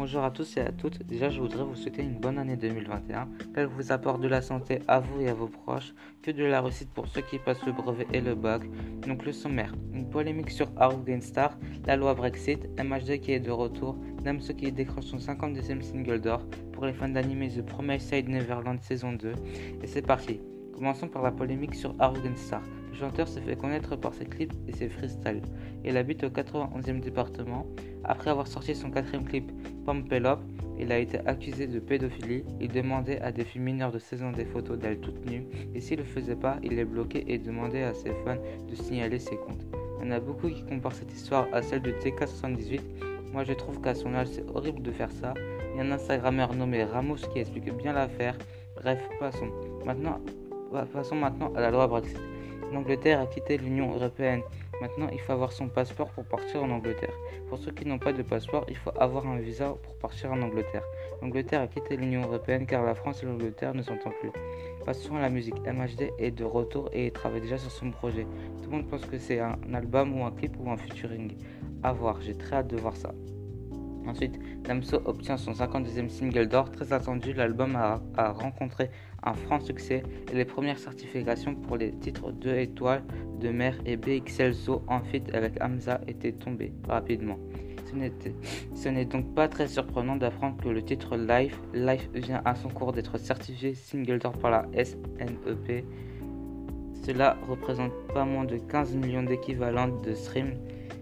Bonjour à tous et à toutes. Déjà, je voudrais vous souhaiter une bonne année 2021, qu'elle vous apporte de la santé à vous et à vos proches, que de la réussite pour ceux qui passent le brevet et le bac. Donc, le sommaire une polémique sur Star, la loi Brexit, MHD qui est de retour, Damso qui décroche son 52e single d'or pour les fans d'anime The Promised Side Neverland saison 2. Et c'est parti. Commençons par la polémique sur Star. Le chanteur se fait connaître par ses clips et ses freestyles. Il habite au 91e département. Après avoir sorti son quatrième clip, Pump il a été accusé de pédophilie. Il demandait à des filles mineures de saison des photos d'elle toutes nues. Et s'il ne le faisait pas, il les bloquait et demandait à ses fans de signaler ses comptes. Il y en a beaucoup qui comparent cette histoire à celle de TK78. Moi je trouve qu'à son âge c'est horrible de faire ça. Il y a un Instagrammeur nommé Ramos qui explique bien l'affaire. Bref, passons. Maintenant, passons maintenant à la loi Brexit. L'Angleterre a quitté l'Union européenne. Maintenant, il faut avoir son passeport pour partir en Angleterre. Pour ceux qui n'ont pas de passeport, il faut avoir un visa pour partir en Angleterre. L'Angleterre a quitté l'Union européenne car la France et l'Angleterre ne s'entendent plus. Passons à la musique. MHD est de retour et il travaille déjà sur son projet. Tout le monde pense que c'est un album ou un clip ou un featuring. À voir, j'ai très hâte de voir ça. Ensuite, Damso obtient son 52e single d'or. Très attendu, l'album a, rencontré un franc succès et les premières certifications pour les titres 2 étoiles de mer et BXL So en fit avec Hamza étaient tombées rapidement. Ce n'est donc pas très surprenant d'apprendre que le titre Life, Life vient à son cours d'être certifié single d'or par la SNEP. Cela représente pas moins de 15 millions d'équivalents de streams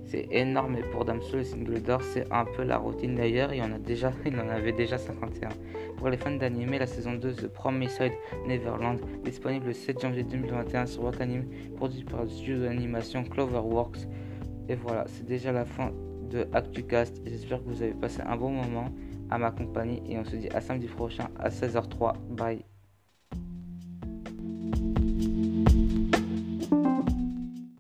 c'est énorme et pour Damso, le single d'or, c'est un peu la routine d'ailleurs. Il, en il en avait déjà 51. Pour les fans d'anime, la saison 2 de Promised Neverland, disponible le 7 janvier 2021 sur Wakanim, produit par le studio d'animation Cloverworks. Et voilà, c'est déjà la fin de ActuCast. J'espère que vous avez passé un bon moment à ma compagnie et on se dit à samedi prochain à 16h03. Bye.